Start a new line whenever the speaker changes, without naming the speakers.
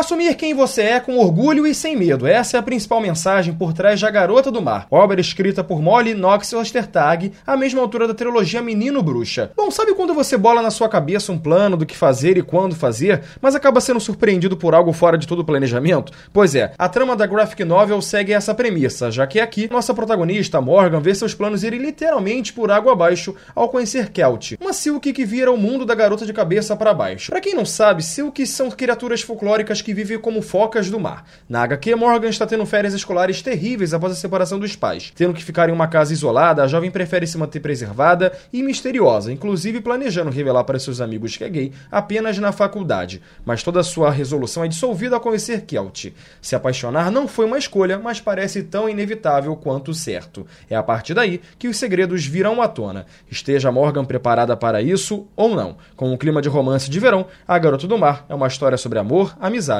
Assumir quem você é com orgulho e sem medo. Essa é a principal mensagem por trás de A Garota do Mar, obra escrita por Molly Knox Ostertag, à mesma altura da trilogia Menino Bruxa. Bom, sabe quando você bola na sua cabeça um plano do que fazer e quando fazer, mas acaba sendo surpreendido por algo fora de todo o planejamento? Pois é, a trama da graphic novel segue essa premissa, já que aqui nossa protagonista, Morgan, vê seus planos irem literalmente por água abaixo ao conhecer Kelt, uma Silk que vira o mundo da garota de cabeça para baixo. Para quem não sabe, Silks são criaturas folclóricas que vivem como focas do mar. Na HQ, Morgan está tendo férias escolares terríveis após a separação dos pais. Tendo que ficar em uma casa isolada, a jovem prefere se manter preservada e misteriosa, inclusive planejando revelar para seus amigos que é gay apenas na faculdade. Mas toda sua resolução é dissolvida ao conhecer Kelt. Se apaixonar não foi uma escolha, mas parece tão inevitável quanto certo. É a partir daí que os segredos virão à tona. Esteja Morgan preparada para isso ou não. Com um clima de romance de verão, A Garota do Mar é uma história sobre amor, amizade